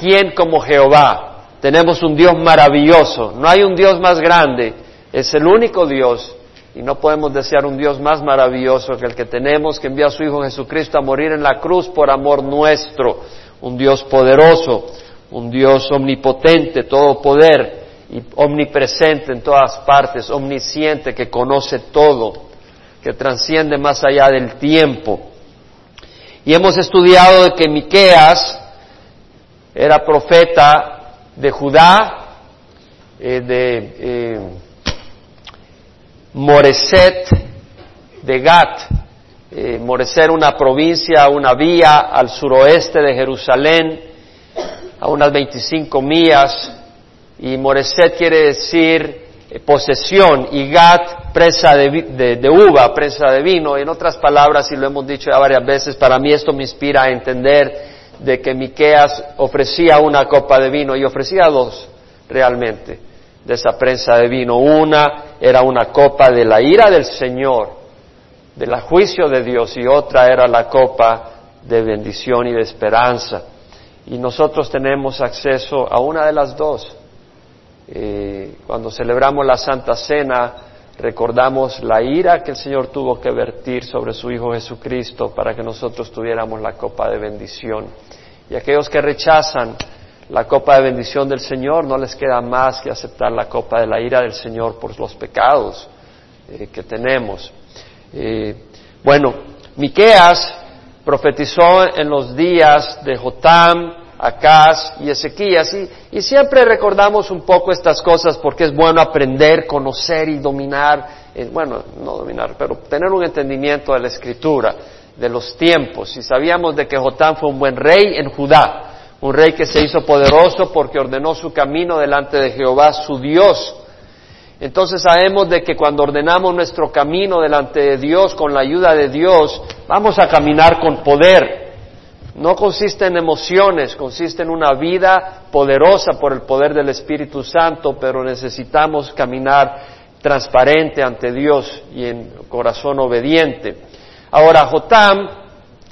quién como Jehová. Tenemos un Dios maravilloso. No hay un Dios más grande. Es el único Dios. Y no podemos desear un Dios más maravilloso que el que tenemos, que envía a su Hijo Jesucristo a morir en la cruz por amor nuestro. Un Dios poderoso, un Dios omnipotente, todo poder y omnipresente en todas partes, omnisciente, que conoce todo, que transciende más allá del tiempo. Y hemos estudiado de que Miqueas era profeta de Judá, eh, de eh, Moreset, de Gat. Eh, Moreset una provincia, una vía al suroeste de Jerusalén, a unas 25 millas, y Moreset quiere decir eh, posesión, y Gat presa de, de, uva, presa de vino. En otras palabras, y lo hemos dicho ya varias veces, para mí esto me inspira a entender de que Miqueas ofrecía una copa de vino y ofrecía dos realmente de esa prensa de vino. Una era una copa de la ira del Señor, del juicio de Dios, y otra era la copa de bendición y de esperanza. Y nosotros tenemos acceso a una de las dos. Eh, cuando celebramos la Santa Cena, recordamos la ira que el Señor tuvo que vertir sobre su Hijo Jesucristo para que nosotros tuviéramos la copa de bendición. Y aquellos que rechazan la copa de bendición del Señor no les queda más que aceptar la copa de la ira del Señor por los pecados eh, que tenemos. Eh, bueno, Miqueas profetizó en los días de Jotam, Acaz y Ezequías y, y, siempre recordamos un poco estas cosas porque es bueno aprender, conocer y dominar, eh, bueno, no dominar, pero tener un entendimiento de la Escritura de los tiempos. Y sabíamos de que Jotán fue un buen rey en Judá, un rey que se hizo poderoso porque ordenó su camino delante de Jehová su Dios. Entonces sabemos de que cuando ordenamos nuestro camino delante de Dios, con la ayuda de Dios, vamos a caminar con poder. No consiste en emociones, consiste en una vida poderosa por el poder del Espíritu Santo, pero necesitamos caminar transparente ante Dios y en corazón obediente. Ahora, Jotam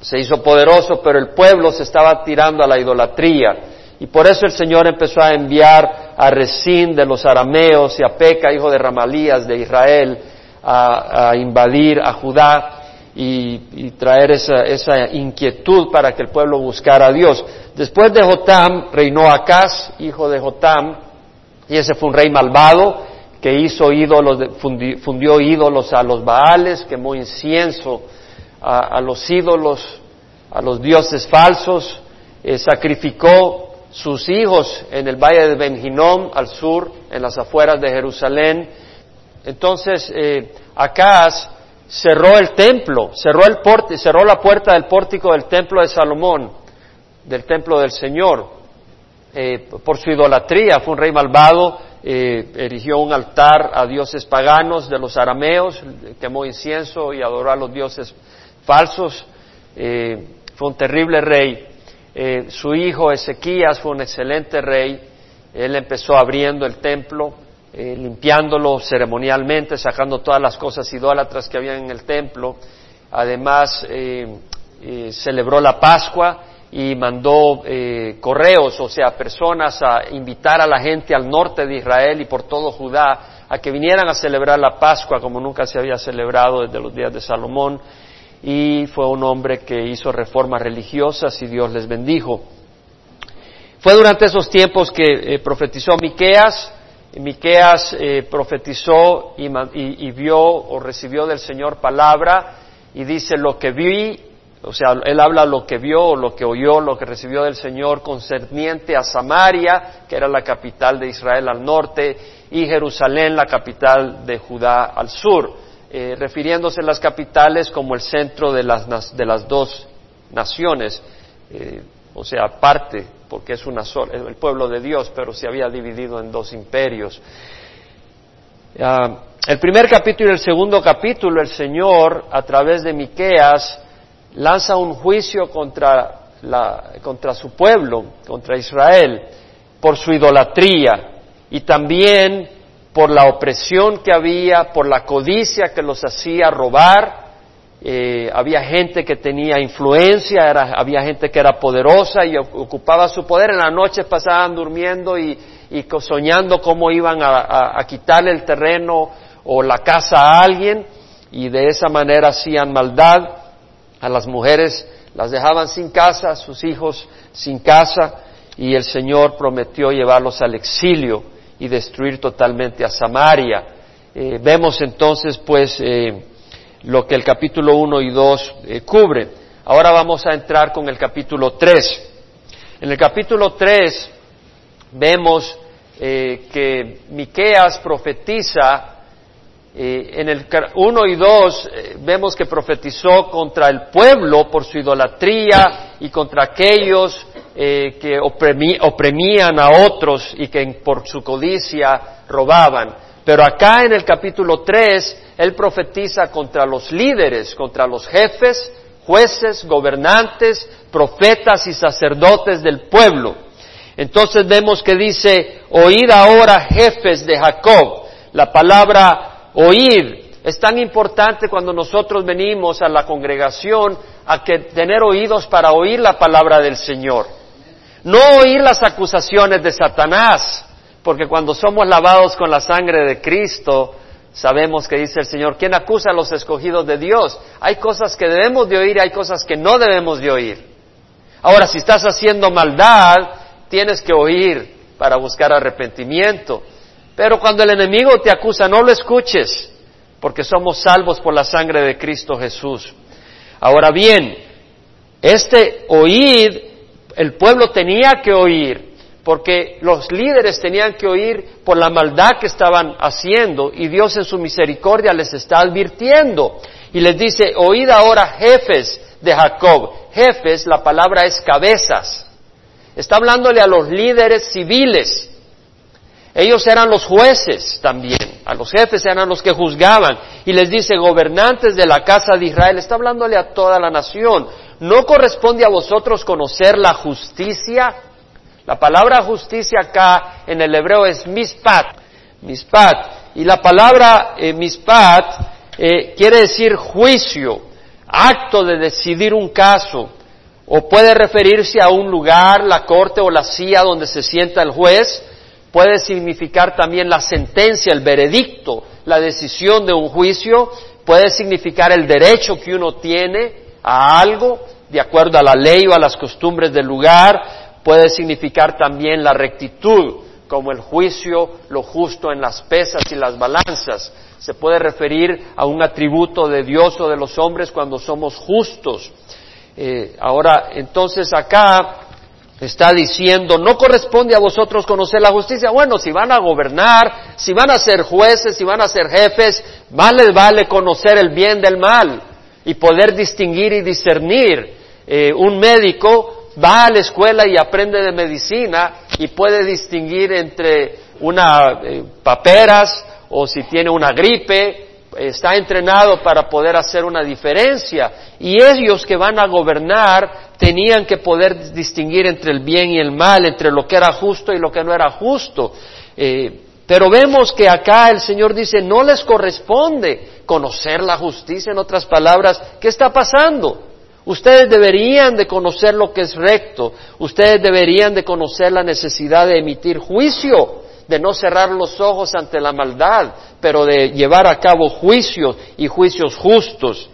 se hizo poderoso, pero el pueblo se estaba tirando a la idolatría. Y por eso el Señor empezó a enviar a Resín de los arameos y a Peca, hijo de Ramalías de Israel, a, invadir a Judá y, traer esa, esa, inquietud para que el pueblo buscara a Dios. Después de Jotam reinó Acaz, hijo de Jotam, y ese fue un rey malvado que hizo ídolos, fundió ídolos a los Baales, quemó incienso a, los ídolos, a los dioses falsos, eh, sacrificó sus hijos en el valle de Benjinom, al sur, en las afueras de Jerusalén. Entonces, eh, cerró el templo, cerró, el cerró la puerta del pórtico del templo de Salomón, del templo del Señor, eh, por su idolatría. Fue un rey malvado, eh, erigió un altar a dioses paganos de los arameos, quemó incienso y adoró a los dioses falsos. Eh, fue un terrible rey. Su hijo Ezequías fue un excelente rey. Él empezó abriendo el templo, eh, limpiándolo ceremonialmente, sacando todas las cosas idólatras que había en el templo. Además, celebró la Pascua y mandó correos, o sea, personas a invitar a la gente al norte de Israel y por todo Judá a que vinieran a celebrar la Pascua como nunca se había celebrado desde los días de Salomón y fue un hombre que hizo reformas religiosas y Dios les bendijo. Fue durante esos tiempos que eh, profetizó Miqueas. Miqueas eh, profetizó y, vio o recibió del Señor palabra y dice lo que vi, o sea, él habla lo que vio, lo que oyó, lo que recibió del Señor concerniente a Samaria, que era la capital de Israel al norte, y Jerusalén, la capital de Judá al sur. Eh, refiriéndose a las capitales como el centro de las, de las dos naciones, eh, o sea, parte, porque es una sola, el pueblo de Dios, pero se había dividido en dos imperios. Ah, el primer capítulo y el segundo capítulo, el Señor, a través de Miqueas, lanza un juicio contra, la, contra su pueblo, contra Israel, por su idolatría y también por la opresión que había, por la codicia que los hacía robar eh, había gente que tenía influencia, había gente que era poderosa y ocupaba su poder. En la noche pasaban durmiendo y, soñando cómo iban a, quitarle el terreno o la casa a alguien y de esa manera hacían maldad a las mujeres, las dejaban sin casa, a sus hijos sin casa y el Señor prometió llevarlos al exilio y destruir totalmente a Samaria. Eh, vemos entonces pues eh, lo que el capítulo 1 y 2 eh, cubren. Ahora vamos a entrar con el capítulo 3. En el capítulo 3 vemos eh, que Miqueas profetiza eh, en el 1 y 2 vemos que profetizó contra el pueblo por su idolatría y contra aquellos que oprimían a otros y que por su codicia robaban. Pero acá en el capítulo 3 él profetiza contra los líderes, contra los jefes, jueces, gobernantes, profetas y sacerdotes del pueblo. Entonces vemos que dice, oíd ahora jefes de Jacob. La palabra oír es tan importante cuando nosotros venimos a la congregación a que tener oídos para oír la palabra del Señor. No oír las acusaciones de Satanás, porque cuando somos lavados con la sangre de Cristo, Sabemos que dice el Señor, ¿quién acusa a los escogidos de Dios? Hay cosas que debemos de oír y hay cosas que no debemos de oír. Ahora, si estás haciendo maldad, tienes que oír para buscar arrepentimiento. Pero cuando el enemigo te acusa, no lo escuches, porque somos salvos por la sangre de Cristo Jesús. Ahora bien, este oír, el pueblo tenía que oír, porque los líderes tenían que oír por la maldad que estaban haciendo y Dios en su misericordia les está advirtiendo y les dice, oíd ahora jefes de Jacob. Jefes, la palabra es cabezas. Está hablándole a los líderes civiles. Ellos eran los jueces también, a los jefes eran los que juzgaban. Y les dice, gobernantes de la casa de Israel, está hablándole a toda la nación. ¿No corresponde a vosotros conocer la justicia? La palabra justicia acá en el hebreo es mispat, mispat. Y la palabra eh, mispat eh, quiere decir juicio, acto de decidir un caso, o puede referirse a un lugar, la corte o la silla donde se sienta el juez, puede significar también la sentencia, el veredicto, la decisión de un juicio, puede significar el derecho que uno tiene a algo, de acuerdo a la ley o a las costumbres del lugar, puede significar también la rectitud, como el juicio, lo justo en las pesas y las balanzas. Se puede referir a un atributo de Dios o de los hombres cuando somos justos. Eh, ahora, entonces acá está diciendo, no corresponde a vosotros conocer la justicia. Bueno, si van a gobernar, si van a ser jueces, si van a ser jefes, más les vale conocer el bien del mal y poder distinguir y discernir. Eh, un médico va a la escuela y aprende de medicina y puede distinguir entre una eh, paperas o si tiene una gripe, está entrenado para poder hacer una diferencia. Y ellos que van a gobernar tenían que poder distinguir entre el bien y el mal, entre lo que era justo y lo que no era justo. Eh, pero vemos que acá el Señor dice, no les corresponde conocer la justicia, en otras palabras, ¿qué está pasando? Ustedes deberían de conocer lo que es recto, ustedes deberían de conocer la necesidad de emitir juicio, de no cerrar los ojos ante la maldad, pero de llevar a cabo juicios y juicios justos.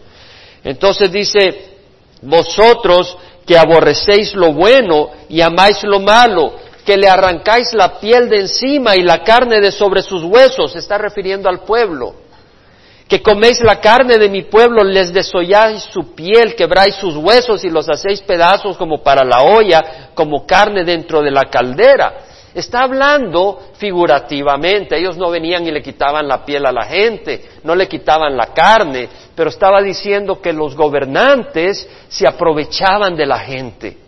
Entonces dice, vosotros que aborrecéis lo bueno y amáis lo malo, que le arrancáis la piel de encima y la carne de sobre sus huesos, se está refiriendo al pueblo que coméis la carne de mi pueblo, les desolláis su piel, quebráis sus huesos y los hacéis pedazos como para la olla, como carne dentro de la caldera. Está hablando figurativamente, ellos no venían y le quitaban la piel a la gente, no le quitaban la carne, pero estaba diciendo que los gobernantes se aprovechaban de la gente.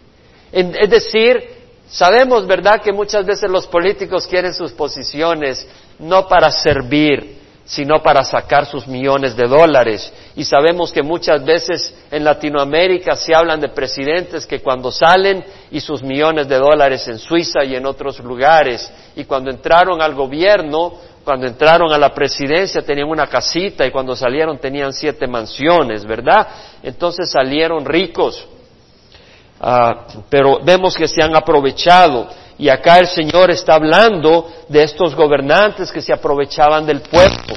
Es decir, sabemos, ¿verdad?, que muchas veces los políticos quieren sus posiciones no para servir, sino para sacar sus millones de dólares. Y sabemos que muchas veces en Latinoamérica se hablan de presidentes que cuando salen y sus millones de dólares en Suiza y en otros lugares, y cuando entraron al gobierno, cuando entraron a la presidencia tenían una casita y cuando salieron tenían siete mansiones, ¿verdad? Entonces salieron ricos. Ah, pero vemos que se han aprovechado. Y acá el Señor está hablando de estos gobernantes que se aprovechaban del pueblo,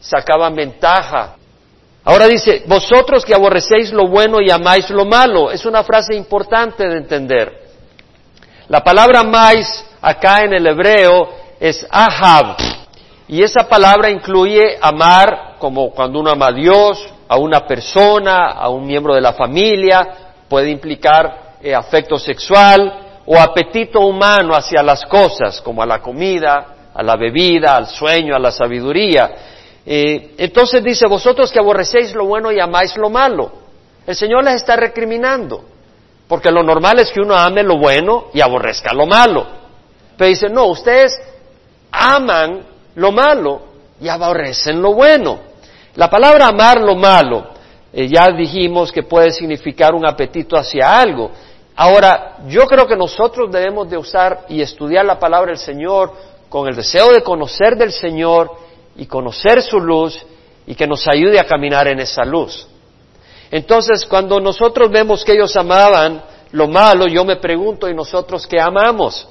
sacaban ventaja. Ahora dice, vosotros que aborrecéis lo bueno y amáis lo malo. Es una frase importante de entender. La palabra amáis acá en el hebreo es ahab. Y esa palabra incluye amar como cuando uno ama a Dios, a una persona, a un miembro de la familia, puede implicar eh, afecto sexual, o apetito humano hacia las cosas, como a la comida, a la bebida, al sueño, a la sabiduría. Eh, entonces dice, vosotros que aborrecéis lo bueno y amáis lo malo. El Señor les está recriminando, porque lo normal es que uno ame lo bueno y aborrezca lo malo. Pero dice, no, ustedes aman lo malo y aborrecen lo bueno. La palabra amar lo malo, eh, ya dijimos que puede significar un apetito hacia algo, Ahora, yo creo que nosotros debemos de usar y estudiar la palabra del Señor con el deseo de conocer del Señor y conocer su luz y que nos ayude a caminar en esa luz. Entonces, cuando nosotros vemos que ellos amaban lo malo, yo me pregunto, ¿y nosotros qué amamos?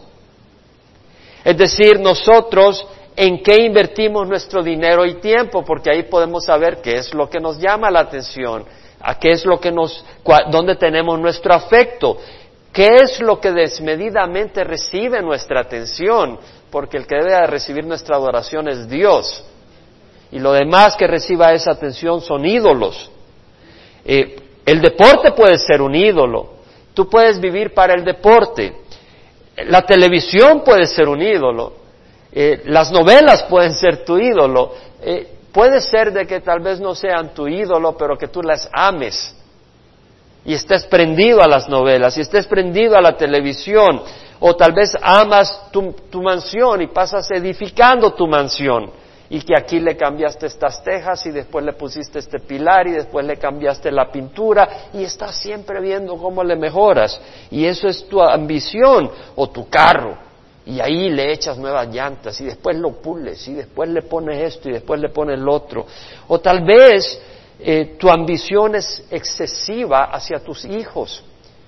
Es decir, nosotros en qué invertimos nuestro dinero y tiempo, porque ahí podemos saber qué es lo que nos llama la atención, a qué es lo que nos, dónde tenemos nuestro afecto. ¿Qué es lo que desmedidamente recibe nuestra atención? Porque el que debe de recibir nuestra adoración es Dios. Y lo demás que reciba esa atención son ídolos. Eh, el deporte puede ser un ídolo. Tú puedes vivir para el deporte. La televisión puede ser un ídolo. Eh, las novelas pueden ser tu ídolo. Eh, puede ser de que tal vez no sean tu ídolo, pero que tú las ames y estés prendido a las novelas y estés prendido a la televisión o tal vez amas tu, tu, mansión y pasas edificando tu mansión y que aquí le cambiaste estas tejas y después le pusiste este pilar y después le cambiaste la pintura y estás siempre viendo cómo le mejoras. Y eso es tu ambición o tu carro y ahí le echas nuevas llantas y después lo pules y después le pones esto y después le pones lo otro o tal vez eh, tu ambición es excesiva hacia tus hijos,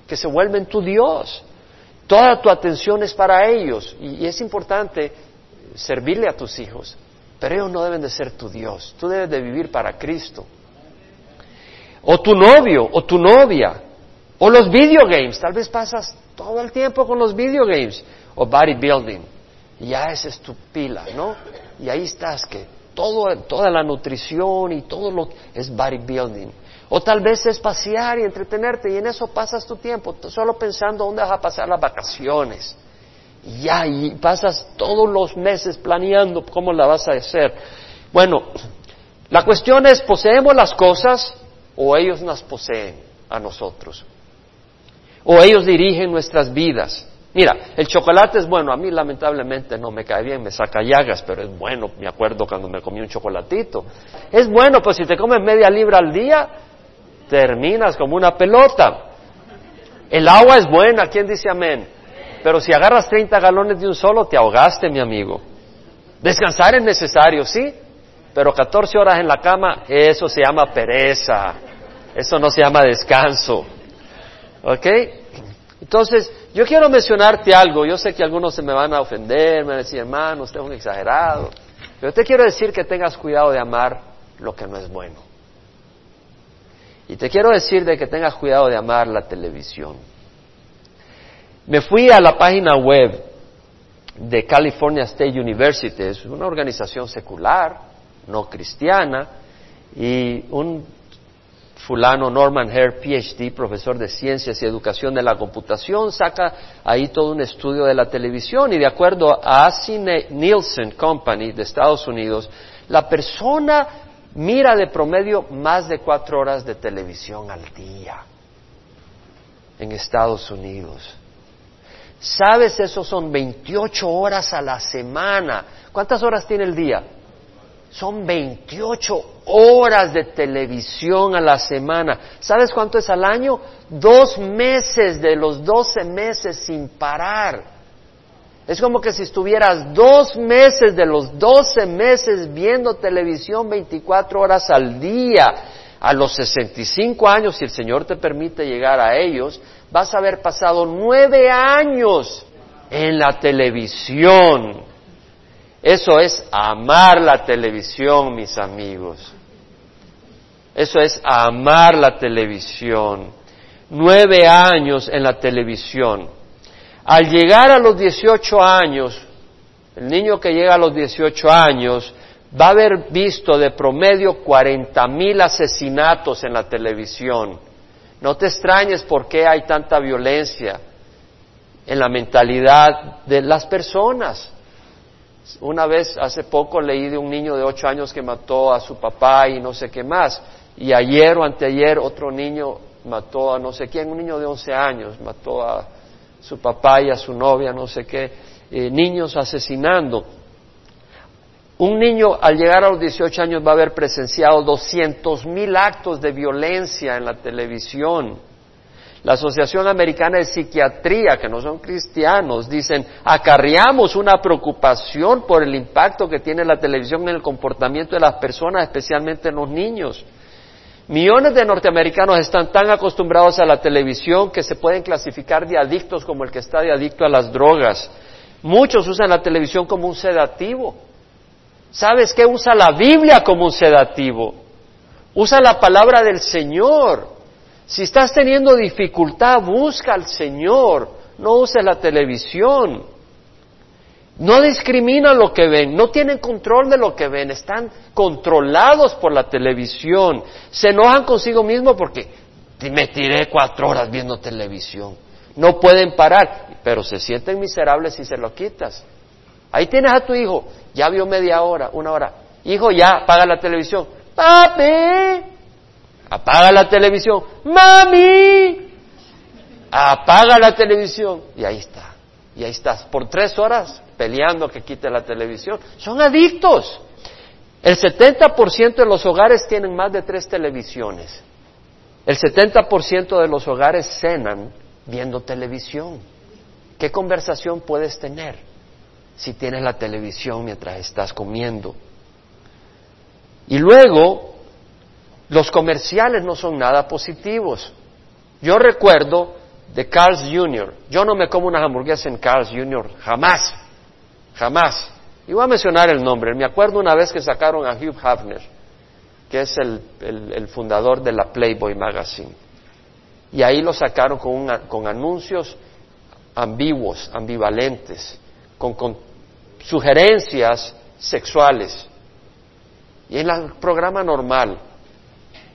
que se vuelven tu Dios. Toda tu atención es para ellos y, es importante servirle a tus hijos, pero ellos no deben de ser tu Dios. Tú debes de vivir para Cristo. O tu novio, o tu novia, o los video games. Tal vez pasas todo el tiempo con los video games, o bodybuilding. Ya esa es tu pila, ¿no? Y ahí estás que toda la nutrición y todo lo es bodybuilding. O tal vez es pasear y entretenerte y en eso pasas tu tiempo, solo pensando dónde vas a pasar las vacaciones. Y ya, y pasas todos los meses planeando cómo la vas a hacer. Bueno, la cuestión es, ¿poseemos las cosas o ellos las poseen a nosotros? ¿O ellos dirigen nuestras vidas? Mira, el chocolate es bueno, a mí lamentablemente no me cae bien, me saca llagas, pero es bueno, me acuerdo cuando me comí un chocolatito. Es bueno, pues si te comes media libra al día, terminas como una pelota. El agua es buena, ¿quién dice amén? Pero si agarras 30 galones de un solo, te ahogaste, mi amigo. Descansar es necesario, sí, pero 14 horas en la cama, eso se llama pereza, eso no se llama descanso. ¿Ok? Entonces, yo quiero mencionarte algo. Yo sé que algunos se me van a ofender, me van a decir, hermano, usted es un exagerado. Pero te quiero decir que tengas cuidado de amar lo que no es bueno. Y te quiero decir de que tengas cuidado de amar la televisión. Me fui a la página web de California State University, es una organización secular, no cristiana, y un fulano Norman Hare, PhD, profesor de ciencias y educación de la computación, saca ahí todo un estudio de la televisión y de acuerdo a Cine Nielsen Company de Estados Unidos, la persona mira de promedio más de cuatro horas de televisión al día en Estados Unidos. ¿Sabes? Eso son 28 horas a la semana. ¿Cuántas horas tiene el día? Son 28 horas de televisión a la semana. ¿Sabes cuánto es al año? Dos meses de los 12 meses sin parar. Es como que si estuvieras dos meses de los doce meses viendo televisión 24 horas al día. A los 65 años, si el Señor te permite llegar a ellos, vas a haber pasado nueve años en la televisión. Eso es amar la televisión, mis amigos. Eso es amar la televisión. Nueve años en la televisión. Al llegar a los 18 años, el niño que llega a los 18 años va a haber visto de promedio 40 mil asesinatos en la televisión. No te extrañes por qué hay tanta violencia en la mentalidad de las personas. Una vez, hace poco, leí de un niño de ocho años que mató a su papá y no sé qué más. Y ayer o anteayer otro niño mató a no sé quién, un niño de once años, mató a su papá y a su novia, no sé qué, eh, niños asesinando. Un niño al llegar a los 18 años va a haber presenciado doscientos mil actos de violencia en la televisión. La Asociación Americana de Psiquiatría, que no son cristianos, dicen, acarreamos una preocupación por el impacto que tiene la televisión en el comportamiento de las personas, especialmente en los niños. Millones de norteamericanos están tan acostumbrados a la televisión que se pueden clasificar de adictos como el que está de adicto a las drogas. Muchos usan la televisión como un sedativo. ¿Sabes qué? Usa la Biblia como un sedativo. Usa la palabra del Señor. Si estás teniendo dificultad, busca al Señor, no uses la televisión. No discriminan lo que ven, no tienen control de lo que ven, están controlados por la televisión. Se enojan consigo mismo porque me tiré cuatro horas viendo televisión. No pueden parar, pero se sienten miserables si se lo quitas. Ahí tienes a tu hijo, ya vio media hora, una hora. Hijo, ya, apaga la televisión. Papi, apaga la televisión, mami, apaga la televisión. Y ahí está, y ahí estás, por tres horas peleando que quite la televisión. Son adictos. El 70% de los hogares tienen más de tres televisiones. El 70% de los hogares cenan viendo televisión. ¿Qué conversación puedes tener si tienes la televisión mientras estás comiendo? Y luego los comerciales no son nada positivos. Yo recuerdo de Carl's Jr., yo no me como unas hamburguesas en Carl's Jr., jamás, jamás. Y voy a mencionar el nombre. Me acuerdo una vez que sacaron a Hugh Hefner, que es el, fundador de la Playboy Magazine. Y ahí lo sacaron con, con anuncios ambiguos, ambivalentes, con sugerencias sexuales. Y en el programa normal,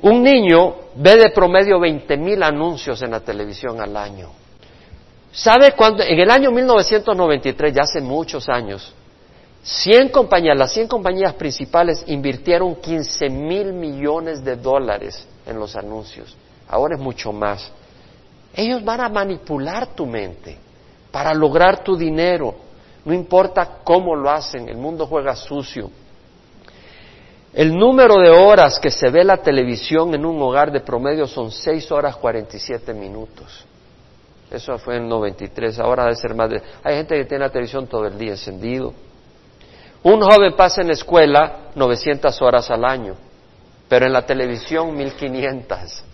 un niño ve de promedio 20 mil anuncios en la televisión al año. ¿Sabe cuándo? En el año 1993, ya hace muchos años, 100 compañías, las 100 compañías principales invirtieron 15 mil millones de dólares en los anuncios. Ahora es mucho más. Ellos van a manipular tu mente para lograr tu dinero. No importa cómo lo hacen, el mundo juega sucio. El número de horas que se ve la televisión en un hogar de promedio son 6 horas 47 minutos. Eso fue en 93, ahora debe ser más de... Hay gente que tiene la televisión todo el día encendido. Un joven pasa en la escuela 900 horas al año, pero en la televisión 1500.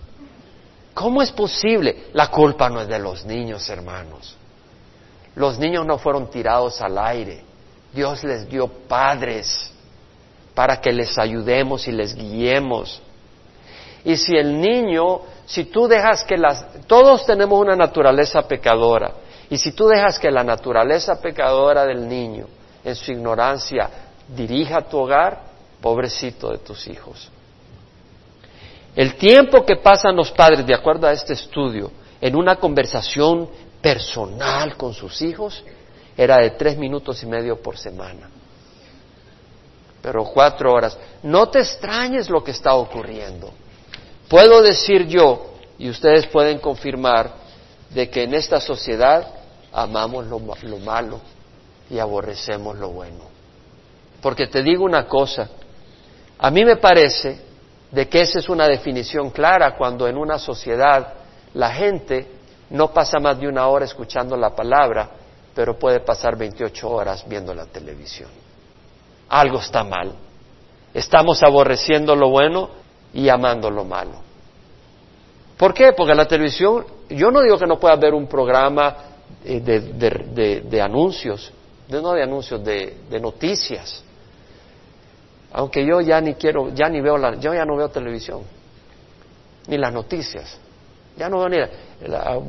¿Cómo es posible? La culpa no es de los niños, hermanos. Los niños no fueron tirados al aire. Dios les dio padres para que les ayudemos y les guiemos. Y si el niño, si tú dejas que las, todos tenemos una naturaleza pecadora, y si tú dejas que la naturaleza pecadora del niño, en su ignorancia, dirija tu hogar, pobrecito de tus hijos. El tiempo que pasan los padres, de acuerdo a este estudio, en una conversación personal con sus hijos, era de tres minutos y medio por semana pero cuatro horas. No te extrañes lo que está ocurriendo. Puedo decir yo, y ustedes pueden confirmar, de que en esta sociedad amamos lo, lo malo y aborrecemos lo bueno. Porque te digo una cosa, a mí me parece de que esa es una definición clara cuando en una sociedad la gente no pasa más de una hora escuchando la palabra pero puede pasar 28 horas viendo la televisión. Algo está mal. Estamos aborreciendo lo bueno y amando lo malo. ¿Por qué? Porque la televisión, yo no digo que no pueda haber un programa eh, de, anuncios, no de anuncios, de, noticias. Aunque yo ya ni quiero, ya ni veo la, yo ya no veo televisión, ni las noticias. Ya no veo ni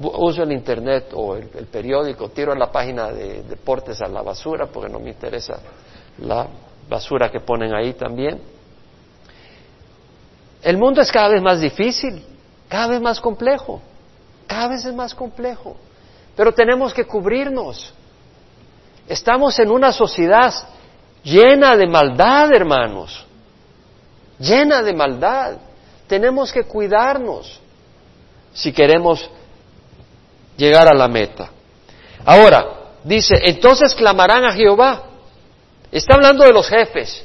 uso el internet o el, el, periódico, tiro la página de deportes a la basura porque no me interesa la basura que ponen ahí también. El mundo es cada vez más difícil, cada vez más complejo, cada vez es más complejo. Pero tenemos que cubrirnos. Estamos en una sociedad llena de maldad, hermanos, llena de maldad. Tenemos que cuidarnos si queremos llegar a la meta. Ahora, dice, entonces clamarán a Jehová. Está hablando de los jefes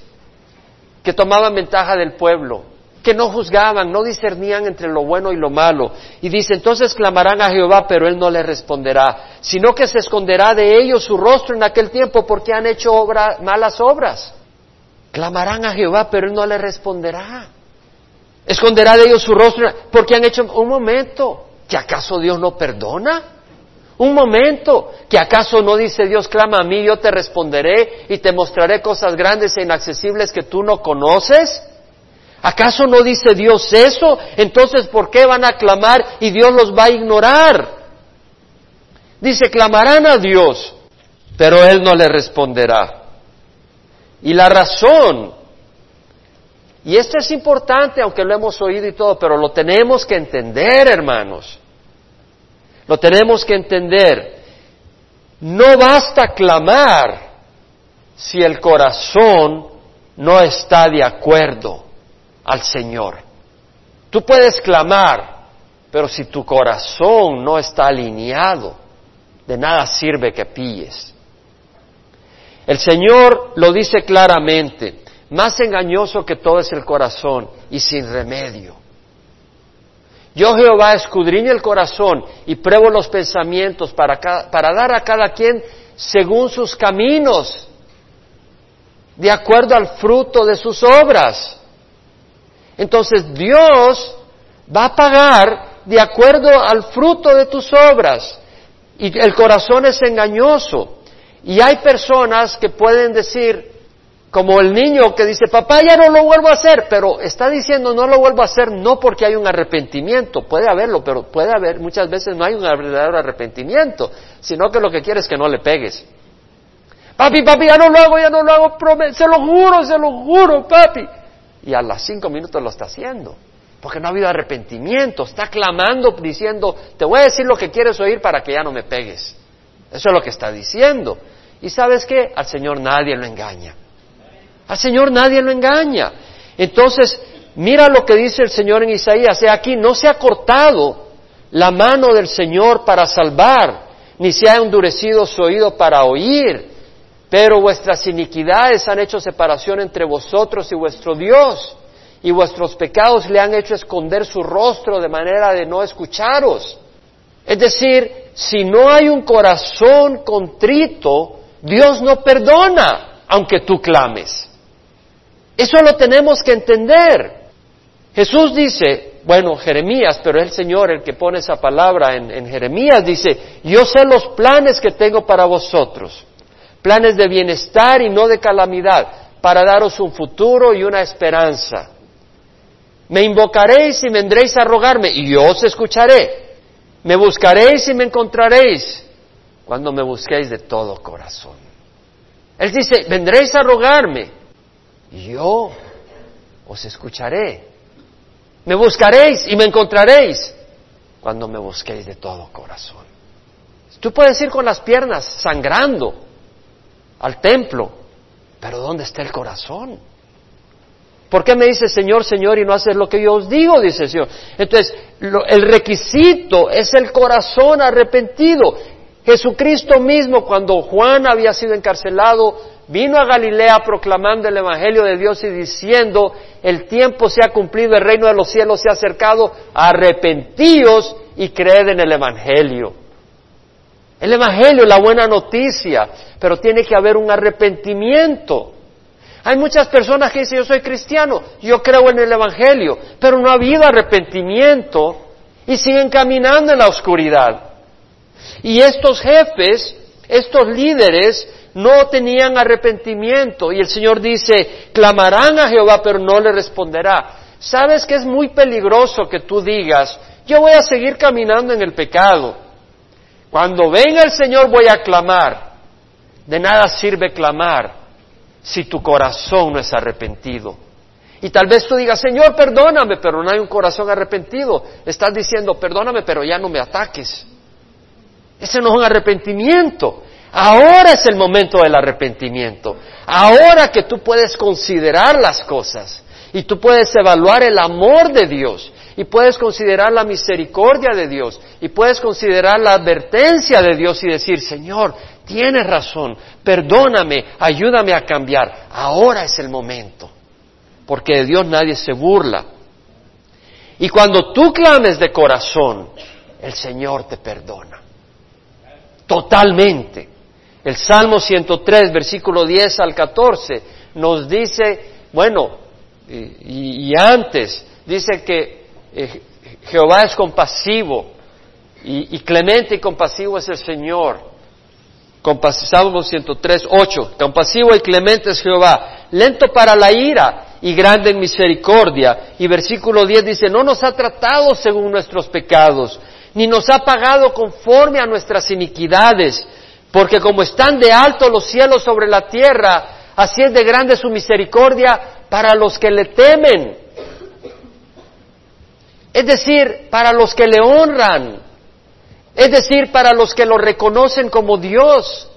que tomaban ventaja del pueblo, que no juzgaban, no discernían entre lo bueno y lo malo. Y dice, entonces clamarán a Jehová, pero él no les responderá, sino que se esconderá de ellos su rostro en aquel tiempo porque han hecho malas obras. Clamarán a Jehová, pero él no les responderá. Esconderá de ellos su rostro porque han hecho un momento. ¿Que acaso Dios no perdona? Un momento. ¿Que acaso no dice Dios, clama a mí, yo te responderé y te mostraré cosas grandes e inaccesibles que tú no conoces? ¿Acaso no dice Dios eso? Entonces, ¿por qué van a clamar y Dios los va a ignorar? Dice, clamarán a Dios, pero Él no le responderá. Y la razón y esto es importante, aunque lo hemos oído y todo, pero lo tenemos que entender, hermanos. Lo tenemos que entender. No basta clamar si el corazón no está de acuerdo al Señor. Tú puedes clamar, pero si tu corazón no está alineado, de nada sirve que pilles. El Señor lo dice claramente. Más engañoso que todo es el corazón y sin remedio. Yo Jehová escudriño el corazón y pruebo los pensamientos para, para dar a cada quien según sus caminos, de acuerdo al fruto de sus obras. Entonces Dios va a pagar de acuerdo al fruto de tus obras. Y el corazón es engañoso. Y hay personas que pueden decir, como el niño que dice, papá, ya no lo vuelvo a hacer, pero está diciendo no lo vuelvo a hacer no porque hay un arrepentimiento, puede haberlo, pero puede haber, muchas veces no hay un verdadero arrepentimiento, sino que lo que quiere es que no le pegues. Papi, papi, ya no lo hago, ya no lo hago, se lo juro, se lo juro, papi. Y a las cinco minutos lo está haciendo, porque no ha habido arrepentimiento, está clamando diciendo, te voy a decir lo que quieres oír para que ya no me pegues. Eso es lo que está diciendo. Y sabes qué, al Señor nadie lo engaña. Al Señor nadie lo engaña. Entonces, mira lo que dice el Señor en Isaías. Aquí, no se ha cortado la mano del Señor para salvar, ni se ha endurecido su oído para oír. Pero vuestras iniquidades han hecho separación entre vosotros y vuestro Dios, y vuestros pecados le han hecho esconder su rostro de manera de no escucharos. Es decir, si no hay un corazón contrito, Dios no perdona, aunque tú clames. Eso lo tenemos que entender. Jesús dice, bueno, Jeremías, pero es el Señor el que pone esa palabra en, en, Jeremías, dice, yo sé los planes que tengo para vosotros, planes de bienestar y no de calamidad, para daros un futuro y una esperanza. Me invocaréis y vendréis a rogarme, y yo os escucharé. Me buscaréis y me encontraréis, cuando me busquéis de todo corazón. Él dice, vendréis a rogarme, yo os escucharé. Me buscaréis y me encontraréis cuando me busquéis de todo corazón. Tú puedes ir con las piernas sangrando al templo, pero ¿dónde está el corazón? ¿Por qué me dice Señor, Señor y no haces lo que yo os digo? Dice el Señor. Entonces, el requisito es el corazón arrepentido. Jesucristo mismo, cuando Juan había sido encarcelado, vino a Galilea proclamando el Evangelio de Dios y diciendo, el tiempo se ha cumplido, el reino de los cielos se ha acercado, arrepentíos y creed en el Evangelio. El Evangelio, la buena noticia, pero tiene que haber un arrepentimiento. Hay muchas personas que dicen, yo soy cristiano, yo creo en el Evangelio, pero no ha habido arrepentimiento y siguen caminando en la oscuridad. Y estos jefes, estos líderes, no tenían arrepentimiento. Y el Señor dice, clamarán a Jehová, pero no le responderá. ¿Sabes que es muy peligroso que tú digas, yo voy a seguir caminando en el pecado? Cuando venga el Señor voy a clamar. De nada sirve clamar si tu corazón no es arrepentido. Y tal vez tú digas, Señor, perdóname, pero no hay un corazón arrepentido. Estás diciendo, perdóname, pero ya no me ataques. Ese no es un arrepentimiento. Ahora es el momento del arrepentimiento. Ahora que tú puedes considerar las cosas y tú puedes evaluar el amor de Dios y puedes considerar la misericordia de Dios y puedes considerar la advertencia de Dios y decir, Señor, tienes razón, perdóname, ayúdame a cambiar. Ahora es el momento, porque de Dios nadie se burla. Y cuando tú clames de corazón, el Señor te perdona. Totalmente. El Salmo 103, versículo 10 al 14, nos dice, bueno, y, antes, dice que eh, Jehová es compasivo y, clemente y compasivo es el Señor. Salmo 103, 8, compasivo y clemente es Jehová, lento para la ira y grande en misericordia. Y versículo 10 dice, no nos ha tratado según nuestros pecados, ni nos ha pagado conforme a nuestras iniquidades porque como están de alto los cielos sobre la tierra, así es de grande su misericordia para los que le temen. Es decir, para los que le honran. Es decir, para los que lo reconocen como Dios.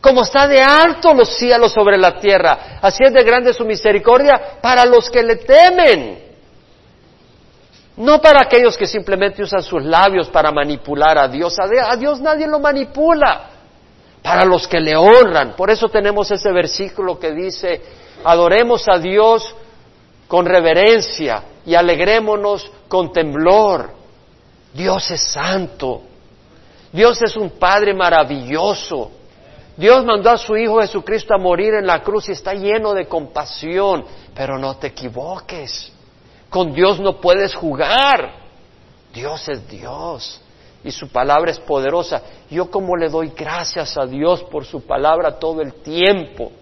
Como está de alto los cielos sobre la tierra, así es de grande su misericordia para los que le temen. No para aquellos que simplemente usan sus labios para manipular a Dios. A Dios nadie lo manipula. Para los que le honran. Por eso tenemos ese versículo que dice, adoremos a Dios con reverencia y alegrémonos con temblor. Dios es santo. Dios es un Padre maravilloso. Dios mandó a su Hijo Jesucristo a morir en la cruz y está lleno de compasión. Pero no te equivoques. Con Dios no puedes jugar. Dios es Dios y su palabra es poderosa. Yo como le doy gracias a Dios por su palabra todo el tiempo.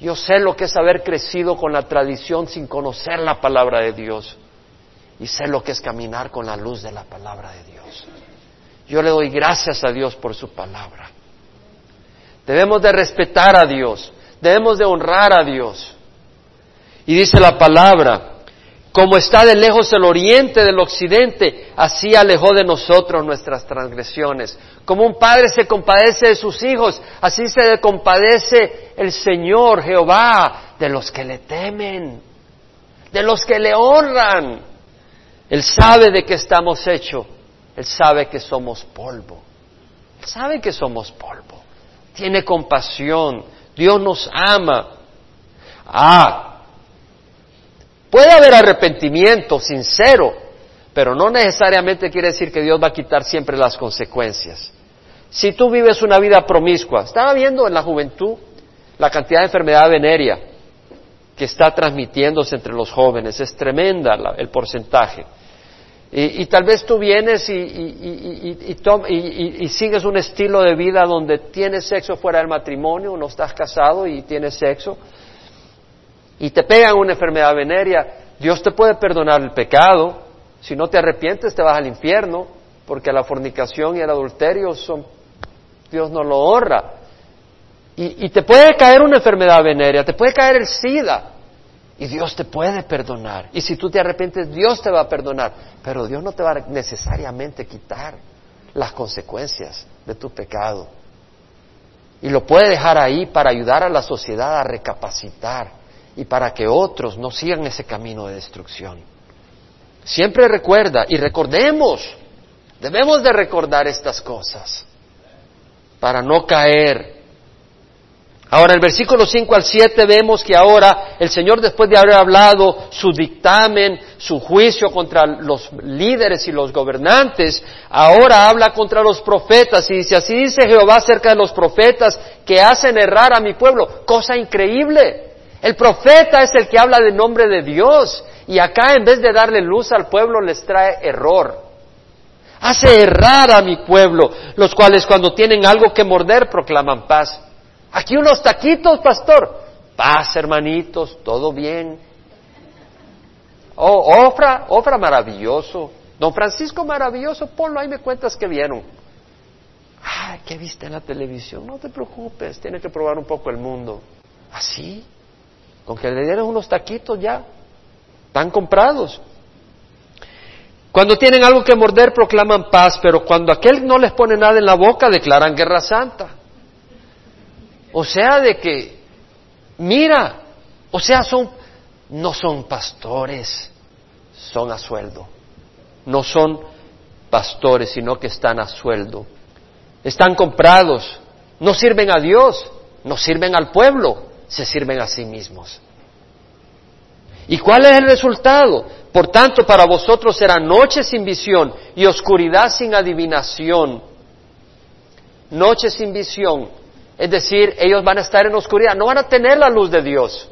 Yo sé lo que es haber crecido con la tradición sin conocer la palabra de Dios. Y sé lo que es caminar con la luz de la palabra de Dios. Yo le doy gracias a Dios por su palabra. Debemos de respetar a Dios. Debemos de honrar a Dios. Y dice la palabra, como está de lejos el oriente del occidente, así alejó de nosotros nuestras transgresiones. Como un padre se compadece de sus hijos, así se compadece el Señor Jehová de los que le temen, de los que le honran. Él sabe de qué estamos hechos, Él sabe que somos polvo, Él sabe que somos polvo, tiene compasión, Dios nos ama. Ah, Puede haber arrepentimiento sincero, pero no necesariamente quiere decir que Dios va a quitar siempre las consecuencias. Si tú vives una vida promiscua, estaba viendo en la juventud la cantidad de enfermedad venérea que está transmitiéndose entre los jóvenes, es tremenda el porcentaje. Y, tal vez tú vienes y, y, sigues un estilo de vida donde tienes sexo fuera del matrimonio, no estás casado y tienes sexo, y te pegan una enfermedad venérea, Dios te puede perdonar el pecado. Si no te arrepientes, te vas al infierno, porque la fornicación y el adulterio son, Dios no lo honra. Y, te puede caer una enfermedad venérea, te puede caer el SIDA, y Dios te puede perdonar. Y si tú te arrepientes, Dios te va a perdonar. Pero Dios no te va a necesariamente quitar las consecuencias de tu pecado. Y lo puede dejar ahí para ayudar a la sociedad a recapacitar y para que otros no sigan ese camino de destrucción. Siempre recuerda y recordemos, debemos de recordar estas cosas para no caer. Ahora, el versículo 5 al 7 vemos que ahora el Señor, después de haber hablado su dictamen, su juicio contra los líderes y los gobernantes, ahora habla contra los profetas y dice, así dice Jehová acerca de los profetas que hacen errar a mi pueblo. Cosa increíble. El profeta es el que habla de nombre de Dios y acá en vez de darle luz al pueblo les trae error. Hace errar a mi pueblo, los cuales cuando tienen algo que morder proclaman paz. Aquí unos taquitos, pastor. Paz, hermanitos, todo bien. Oh, Ofra, Ofra maravilloso. Don Francisco maravilloso, ponlo ahí, me cuentas que vieron. Ay, ¿qué viste en la televisión? No te preocupes, tiene que probar un poco el mundo. ¿Así? Con que le dieron unos taquitos ya, están comprados. Cuando tienen algo que morder proclaman paz, pero cuando aquel no les pone nada en la boca declaran guerra santa. O sea, de que, mira, o sea, son, no son pastores, son a sueldo. No son pastores, sino que están a sueldo. Están comprados, no sirven a Dios, no sirven al pueblo, se sirven a sí mismos. ¿Y cuál es el resultado? Por tanto, para vosotros será noche sin visión y oscuridad sin adivinación. Noche sin visión. Es decir, ellos van a estar en oscuridad, no van a tener la luz de Dios.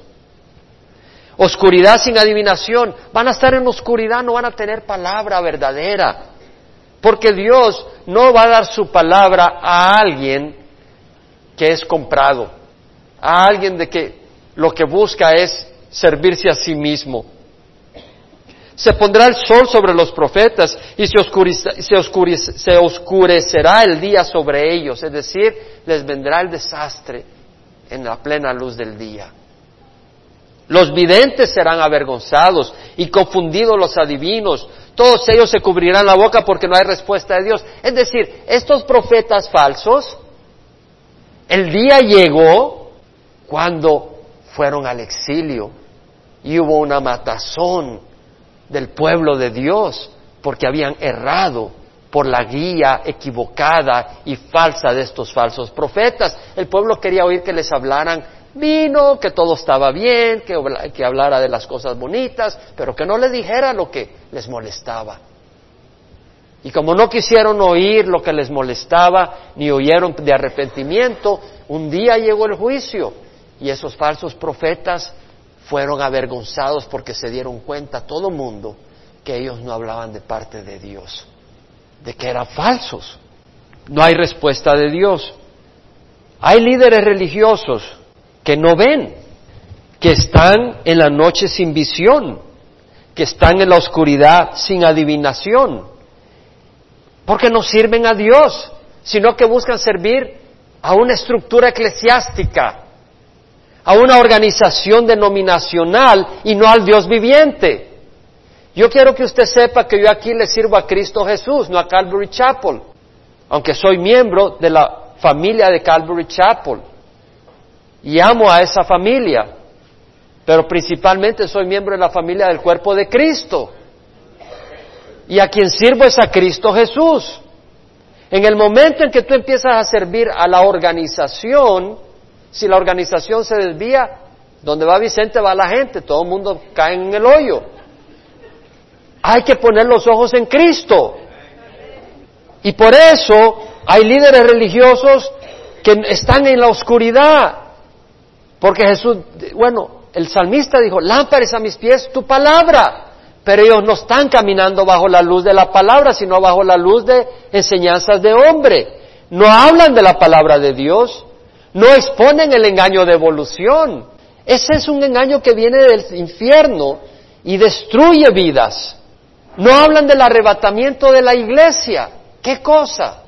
Oscuridad sin adivinación. Van a estar en oscuridad, no van a tener palabra verdadera. Porque Dios no va a dar su palabra a alguien que es comprado, a alguien de que lo que busca es servirse a sí mismo. Se pondrá el sol sobre los profetas y se, se, oscurecerá el día sobre ellos, es decir, les vendrá el desastre en la plena luz del día. Los videntes serán avergonzados y confundidos los adivinos. Todos ellos se cubrirán la boca porque no hay respuesta de Dios. Es decir, estos profetas falsos, el día llegó cuando fueron al exilio y hubo una matazón del pueblo de Dios porque habían errado por la guía equivocada y falsa de estos falsos profetas. El pueblo quería oír que les hablaran vino, que todo estaba bien, que, hablara de las cosas bonitas, pero que no le dijera lo que les molestaba. Y como no quisieron oír lo que les molestaba, ni oyeron de arrepentimiento, un día llegó el juicio y esos falsos profetas fueron avergonzados porque se dieron cuenta todo el mundo que ellos no hablaban de parte de Dios, de que eran falsos. No hay respuesta de Dios. Hay líderes religiosos que no ven, que están en la noche sin visión, que están en la oscuridad sin adivinación, porque no sirven a Dios, sino que buscan servir a una estructura eclesiástica, a una organización denominacional y no al Dios viviente. Yo quiero que usted sepa que yo aquí le sirvo a Cristo Jesús, no a Calvary Chapel, aunque soy miembro de la familia de Calvary Chapel y amo a esa familia, pero principalmente soy miembro de la familia del cuerpo de Cristo. Y a quien sirvo es a Cristo Jesús. En el momento en que tú empiezas a servir a la organización, si la organización se desvía, donde va Vicente va la gente, todo el mundo cae en el hoyo. Hay que poner los ojos en Cristo. Y por eso hay líderes religiosos que están en la oscuridad. Porque Jesús, bueno, el salmista dijo, lámparas a mis pies tu palabra. Pero ellos no están caminando bajo la luz de la palabra, sino bajo la luz de enseñanzas de hombre. No hablan de la palabra de Dios. No exponen el engaño de evolución. Ese es un engaño que viene del infierno y destruye vidas. No hablan del arrebatamiento de la iglesia. ¿Qué cosa?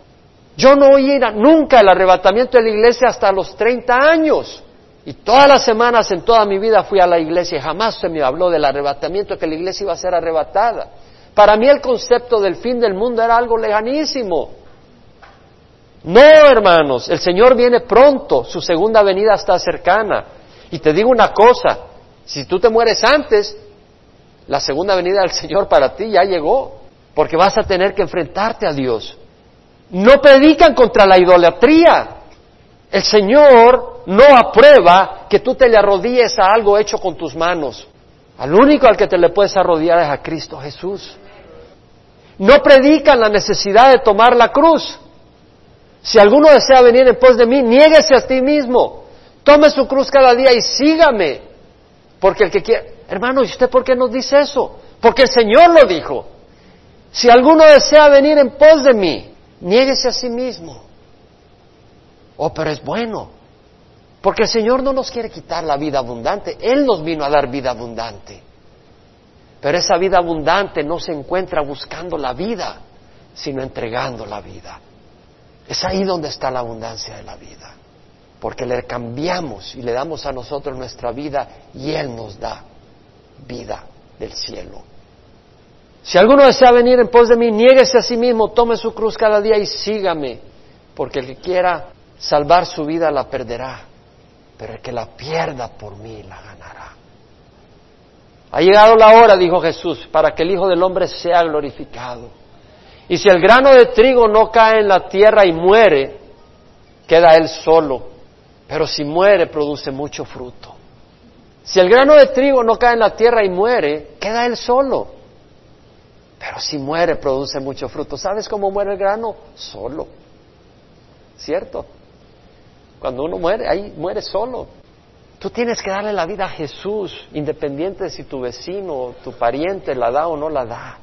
Yo no oí nunca el arrebatamiento de la iglesia hasta los 30 años. Y todas las semanas en toda mi vida fui a la iglesia y jamás se me habló del arrebatamiento, que la iglesia iba a ser arrebatada. Para mí el concepto del fin del mundo era algo lejanísimo. No, hermanos, el Señor viene pronto, su segunda venida está cercana. Y te digo una cosa, si tú te mueres antes, la segunda venida del Señor para ti ya llegó, porque vas a tener que enfrentarte a Dios. No predican contra la idolatría. El Señor no aprueba que tú te le arrodilles a algo hecho con tus manos. Al único al que te le puedes arrodillar es a Cristo Jesús. No predican la necesidad de tomar la cruz. Si alguno desea venir en pos de mí, niéguese a ti mismo. Tome su cruz cada día y sígame. Porque el que quiere, hermano, ¿y usted por qué nos dice eso? Porque el Señor lo dijo. Si alguno desea venir en pos de mí, niéguese a sí mismo. Oh, pero es bueno. Porque el Señor no nos quiere quitar la vida abundante. Él nos vino a dar vida abundante. Pero esa vida abundante no se encuentra buscando la vida, sino entregando la vida. Es ahí donde está la abundancia de la vida. Porque le cambiamos y le damos a nosotros nuestra vida y Él nos da vida del cielo. Si alguno desea venir en pos de mí, niéguese a sí mismo, tome su cruz cada día y sígame, porque el que quiera salvar su vida la perderá, pero el que la pierda por mí la ganará. Ha llegado la hora, dijo Jesús, para que el Hijo del Hombre sea glorificado. Y si el grano de trigo no cae en la tierra y muere, queda él solo, pero si muere produce mucho fruto. Si el grano de trigo no cae en la tierra y muere, queda él solo. Pero si muere, produce mucho fruto. ¿Sabes cómo muere el grano? Solo. ¿Cierto? Cuando uno muere, ahí muere solo. Tú tienes que darle la vida a Jesús, independiente de si tu vecino o tu pariente la da o no la da.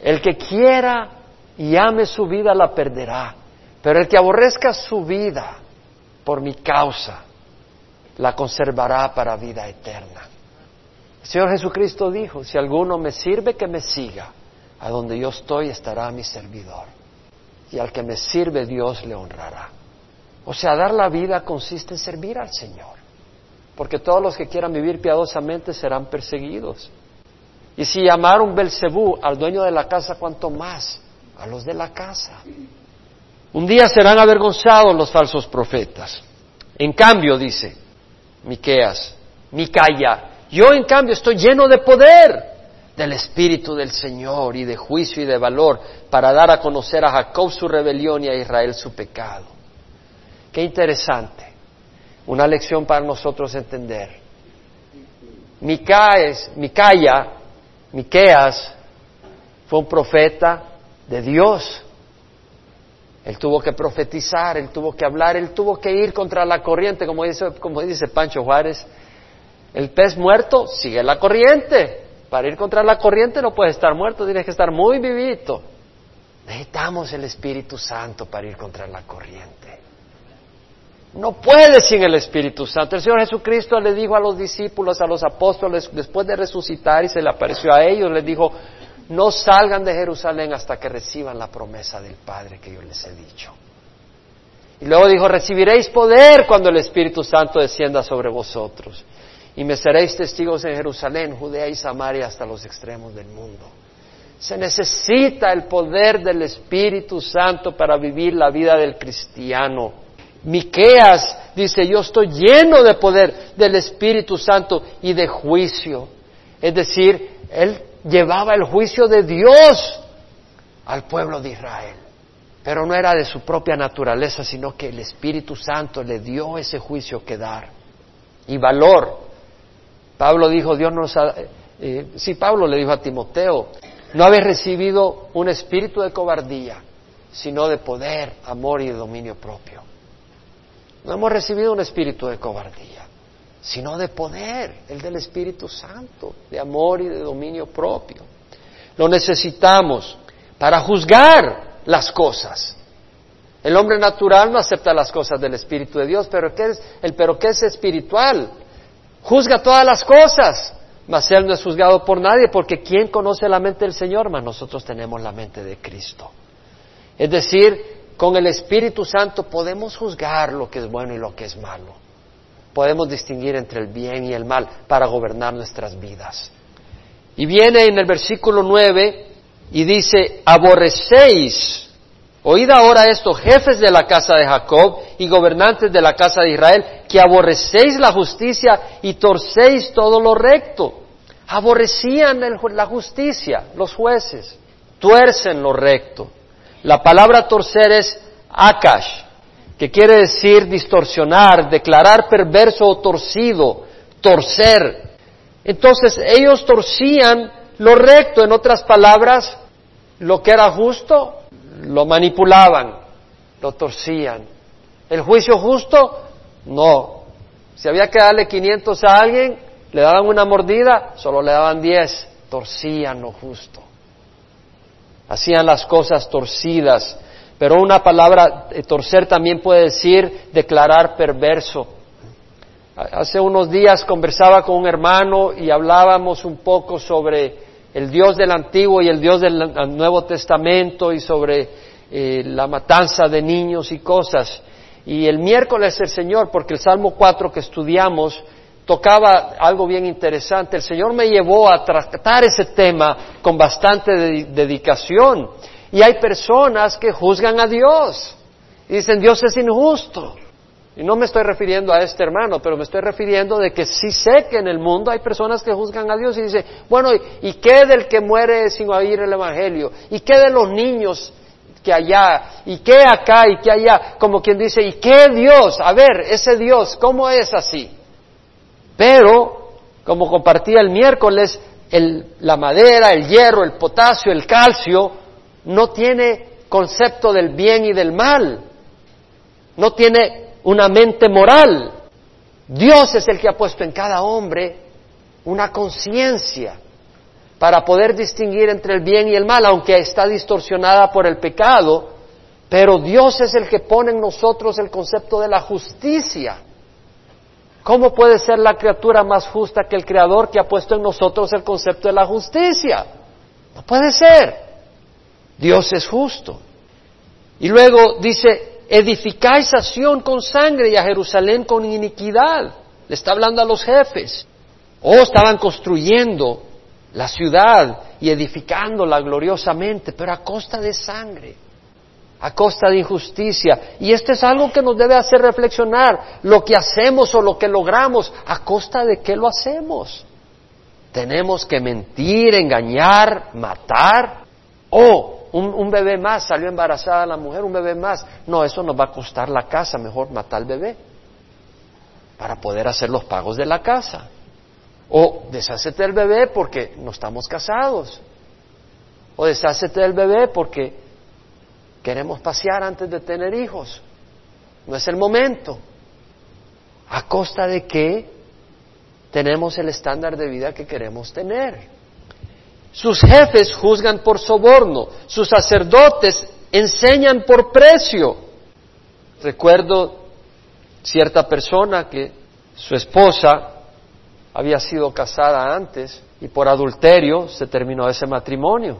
El que quiera y ame su vida la perderá, pero el que aborrezca su vida por mi causa la conservará para vida eterna. El Señor Jesucristo dijo, si alguno me sirve, que me siga. A donde yo estoy estará mi servidor. Y al que me sirve Dios le honrará. O sea, dar la vida consiste en servir al Señor. Porque todos los que quieran vivir piadosamente serán perseguidos. Y si llamaron Belcebú al dueño de la casa, ¿cuánto más? A los de la casa. Un día serán avergonzados los falsos profetas. En cambio, dice Miqueas, Micaya, yo en cambio estoy lleno de poder del Espíritu del Señor y de juicio y de valor para dar a conocer a Jacob su rebelión y a Israel su pecado. Qué interesante. Una lección para nosotros entender. Micaes, Micaya, Miqueas, fue un profeta de Dios. Él tuvo que profetizar, él tuvo que hablar, él tuvo que ir contra la corriente, como dice, como dice Pancho Juárez. El pez muerto sigue la corriente. Para ir contra la corriente no puedes estar muerto, tienes que estar muy vivito. Necesitamos el Espíritu Santo para ir contra la corriente. No puedes sin el Espíritu Santo. El Señor Jesucristo le dijo a los discípulos, a los apóstoles, después de resucitar y se le apareció a ellos, les dijo, no salgan de Jerusalén hasta que reciban la promesa del Padre que yo les he dicho. Y luego dijo, recibiréis poder cuando el Espíritu Santo descienda sobre vosotros y me seréis testigos en Jerusalén, Judea y Samaria hasta los extremos del mundo. Se necesita el poder del Espíritu Santo para vivir la vida del cristiano. Miqueas dice, yo estoy lleno de poder del Espíritu Santo y de juicio. Es decir, él llevaba el juicio de Dios al pueblo de Israel. Pero no era de su propia naturaleza, sino que el Espíritu Santo le dio ese juicio que dar. Y valor Pablo dijo, Dios nos ha... Eh, sí, Pablo le dijo a Timoteo, no habéis recibido un espíritu de cobardía, sino de poder, amor y de dominio propio. No hemos recibido un espíritu de cobardía, sino de poder, el del Espíritu Santo, de amor y de dominio propio. Lo necesitamos para juzgar las cosas. El hombre natural no acepta las cosas del Espíritu de Dios, pero ¿qué es, el pero qué es espiritual? juzga todas las cosas, mas Él no es juzgado por nadie, porque ¿quién conoce la mente del Señor? Mas nosotros tenemos la mente de Cristo. Es decir, con el Espíritu Santo podemos juzgar lo que es bueno y lo que es malo. Podemos distinguir entre el bien y el mal para gobernar nuestras vidas. Y viene en el versículo 9 y dice, aborrecéis Oíd ahora esto, jefes de la casa de Jacob y gobernantes de la casa de Israel, que aborrecéis la justicia y torcéis todo lo recto. Aborrecían la justicia, los jueces, tuercen lo recto. La palabra torcer es akash, que quiere decir distorsionar, declarar perverso o torcido, torcer. Entonces ellos torcían lo recto, en otras palabras, lo que era justo, lo manipulaban, lo torcían. El juicio justo, no. Si había que darle 500 a alguien, le daban una mordida, solo le daban 10, torcían lo justo. Hacían las cosas torcidas, pero una palabra eh, torcer también puede decir declarar perverso. Hace unos días conversaba con un hermano y hablábamos un poco sobre el Dios del Antiguo y el Dios del Nuevo Testamento y sobre eh, la matanza de niños y cosas. Y el miércoles el Señor, porque el Salmo 4 que estudiamos tocaba algo bien interesante, el Señor me llevó a tratar ese tema con bastante dedicación. Y hay personas que juzgan a Dios y dicen Dios es injusto. Y no me estoy refiriendo a este hermano, pero me estoy refiriendo de que sí sé que en el mundo hay personas que juzgan a Dios y dicen, bueno, ¿y qué del que muere sin oír el Evangelio? ¿Y qué de los niños que allá? ¿Y qué acá y qué allá? Como quien dice, ¿y qué Dios? A ver, ese Dios, ¿cómo es así? Pero, como compartía el miércoles, la madera, el hierro, el potasio, el calcio, no tiene concepto del bien y del mal. No tiene una mente moral. Dios es el que ha puesto en cada hombre una conciencia para poder distinguir entre el bien y el mal, aunque está distorsionada por el pecado, pero Dios es el que pone en nosotros el concepto de la justicia. ¿Cómo puede ser la criatura más justa que el Creador que ha puesto en nosotros el concepto de la justicia? No puede ser. Dios es justo. Y luego dice, edificáis a Sión con sangre y a Jerusalén con iniquidad. Le está hablando a los jefes. O oh, estaban construyendo la ciudad y edificándola gloriosamente, pero a costa de sangre, a costa de injusticia. Y esto es algo que nos debe hacer reflexionar. Lo que hacemos o lo que logramos, ¿a costa de qué lo hacemos? Tenemos que mentir, engañar, matar. O un, bebé más, salió embarazada la mujer, un bebé más. No, eso nos va a costar la casa, mejor matar al bebé para poder hacer los pagos de la casa. O deshácete del bebé porque no estamos casados. O deshácete del bebé porque queremos pasear antes de tener hijos. No es el momento. ¿A costa de qué tenemos el estándar de vida que queremos tener? Sus jefes juzgan por soborno, sus sacerdotes enseñan por precio. Recuerdo cierta persona que su esposa había sido casada antes y por adulterio se terminó ese matrimonio.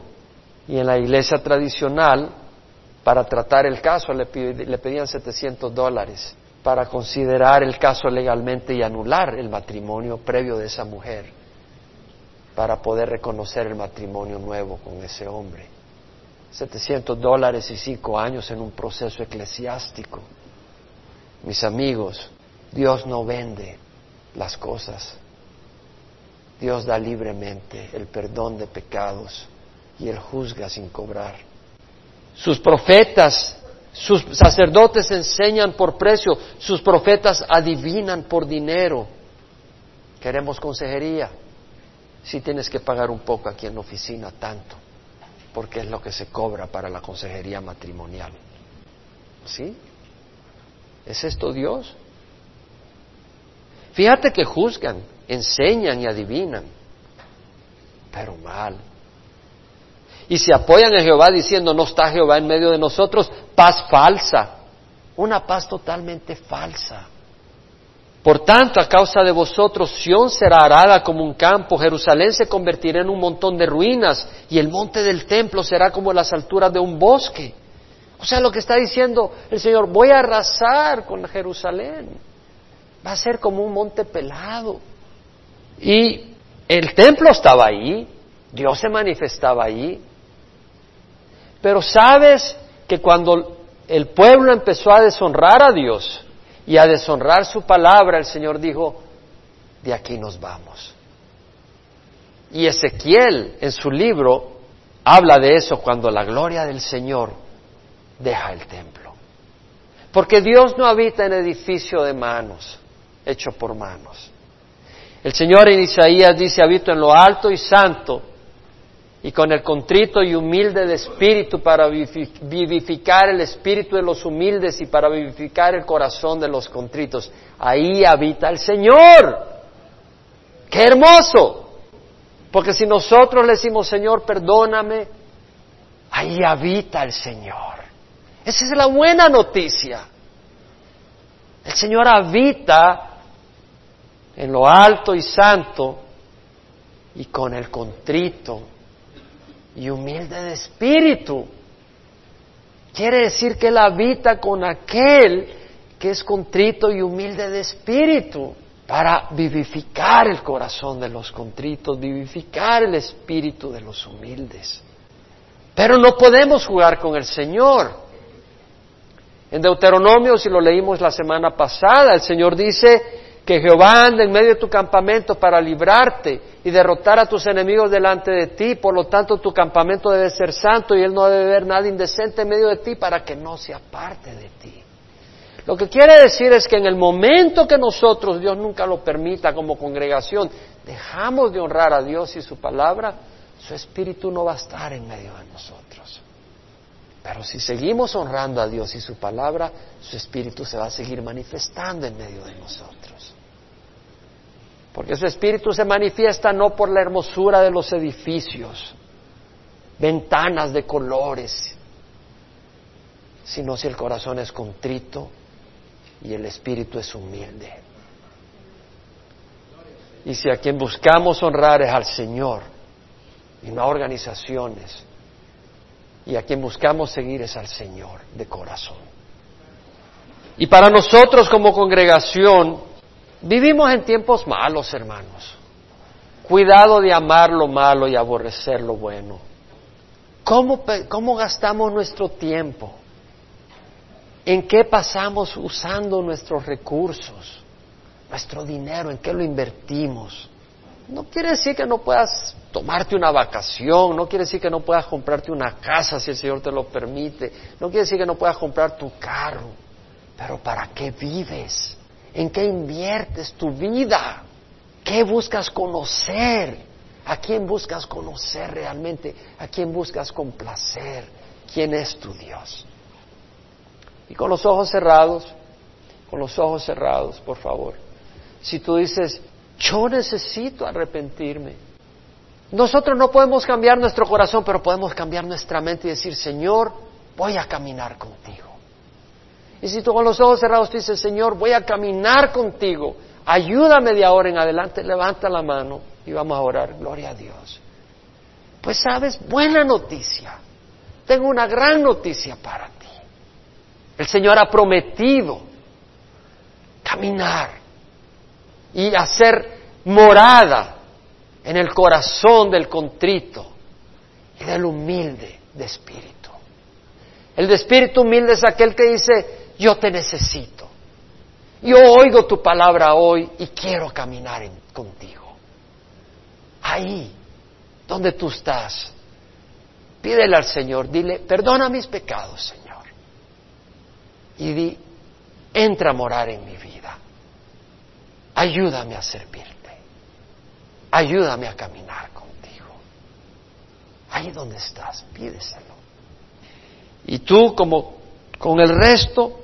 Y en la iglesia tradicional, para tratar el caso, le, pedían 700 dólares para considerar el caso legalmente y anular el matrimonio previo de esa mujer para poder reconocer el matrimonio nuevo con ese hombre. 700 dólares y cinco años en un proceso eclesiástico. Mis amigos, Dios no vende las cosas. Dios da libremente el perdón de pecados y Él juzga sin cobrar. Sus profetas, sus sacerdotes enseñan por precio, sus profetas adivinan por dinero. Queremos consejería si tienes que pagar un poco aquí en la oficina, tanto, porque es lo que se cobra para la consejería matrimonial. ¿Sí? ¿Es esto Dios? Fíjate que juzgan, enseñan y adivinan, pero mal. Y se apoyan en Jehová diciendo, no está Jehová en medio de nosotros, paz falsa, una paz totalmente falsa. Por tanto, a causa de vosotros, Sión será arada como un campo, Jerusalén se convertirá en un montón de ruinas y el monte del templo será como las alturas de un bosque. O sea, lo que está diciendo el Señor, voy a arrasar con Jerusalén. Va a ser como un monte pelado. Y el templo estaba ahí, Dios se manifestaba ahí. Pero sabes que cuando el pueblo empezó a deshonrar a Dios, y a deshonrar su palabra, el Señor dijo, de aquí nos vamos. Y Ezequiel en su libro habla de eso cuando la gloria del Señor deja el templo. Porque Dios no habita en edificio de manos, hecho por manos. El Señor en Isaías dice, habito en lo alto y santo, y con el contrito y humilde de espíritu para vivificar el espíritu de los humildes y para vivificar el corazón de los contritos. Ahí habita el Señor. ¡Qué hermoso! Porque si nosotros le decimos, Señor, perdóname, ahí habita el Señor. Esa es la buena noticia. El Señor habita en lo alto y santo y con el contrito y humilde de espíritu. Quiere decir que Él habita con aquel que es contrito y humilde de espíritu para vivificar el corazón de los contritos, vivificar el espíritu de los humildes. Pero no podemos jugar con el Señor. En Deuteronomio, si lo leímos la semana pasada, el Señor dice que Jehová anda en medio de tu campamento para librarte y derrotar a tus enemigos delante de ti, por lo tanto tu campamento debe ser santo y Él no debe ver nada indecente en medio de ti para que no se aparte de ti. Lo que quiere decir es que en el momento que nosotros, Dios nunca lo permita como congregación, dejamos de honrar a Dios y su palabra, su espíritu no va a estar en medio de nosotros. Pero si seguimos honrando a Dios y su palabra, su espíritu se va a seguir manifestando en medio de nosotros. Porque su espíritu se manifiesta no por la hermosura de los edificios, ventanas de colores, sino si el corazón es contrito y el espíritu es humilde. Y si a quien buscamos honrar es al Señor y no a organizaciones, y a quien buscamos seguir es al Señor de corazón. Y para nosotros como congregación, Vivimos en tiempos malos, hermanos. Cuidado de amar lo malo y aborrecer lo bueno. ¿Cómo, ¿Cómo, gastamos nuestro tiempo? ¿En qué pasamos usando nuestros recursos? Nuestro dinero, ¿en qué lo invertimos? No quiere decir que no puedas tomarte una vacación, no quiere decir que no puedas comprarte una casa si el Señor te lo permite, no quiere decir que no puedas comprar tu carro, pero ¿para qué vives? ¿En qué inviertes tu vida? ¿Qué buscas conocer? ¿A quién buscas conocer realmente? ¿A quién buscas complacer? ¿Quién es tu Dios? Y con los ojos cerrados, con los ojos cerrados, por favor. Si tú dices, yo necesito arrepentirme. Nosotros no podemos cambiar nuestro corazón, pero podemos cambiar nuestra mente y decir, Señor, voy a caminar contigo. Y si tú con los ojos cerrados tú dices, Señor, voy a caminar contigo, ayúdame de ahora en adelante, levanta la mano y vamos a orar, gloria a Dios. Pues sabes, buena noticia. Tengo una gran noticia para ti. El Señor ha prometido caminar y hacer morada en el corazón del contrito y del humilde de espíritu. El de espíritu humilde es aquel que dice, yo te necesito. Yo oigo tu palabra hoy y quiero caminar contigo. Ahí, donde tú estás, pídele al Señor, dile, perdona mis pecados, Señor. Y di, entra a morar en mi vida. Ayúdame a servirte. Ayúdame a caminar contigo. Ahí donde estás, pídeselo. Y tú, como con el resto,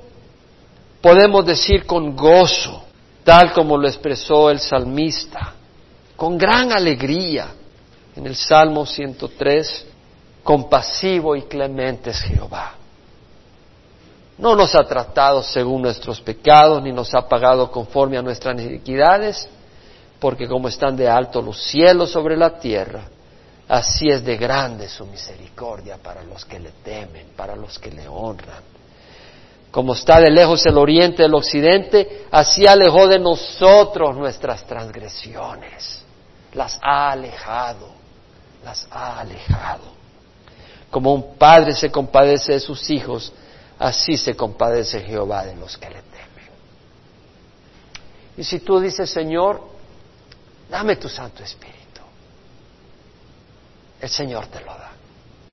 podemos decir con gozo, tal como lo expresó el salmista, con gran alegría en el Salmo 103, compasivo y clemente es Jehová. No nos ha tratado según nuestros pecados, ni nos ha pagado conforme a nuestras iniquidades, porque como están de alto los cielos sobre la tierra, así es de grande su misericordia para los que le temen, para los que le honran. Como está de lejos el oriente del occidente, así alejó de nosotros nuestras transgresiones. Las ha alejado, las ha alejado. Como un padre se compadece de sus hijos, así se compadece Jehová de los que le temen. Y si tú dices, Señor, dame tu Santo Espíritu, el Señor te lo da.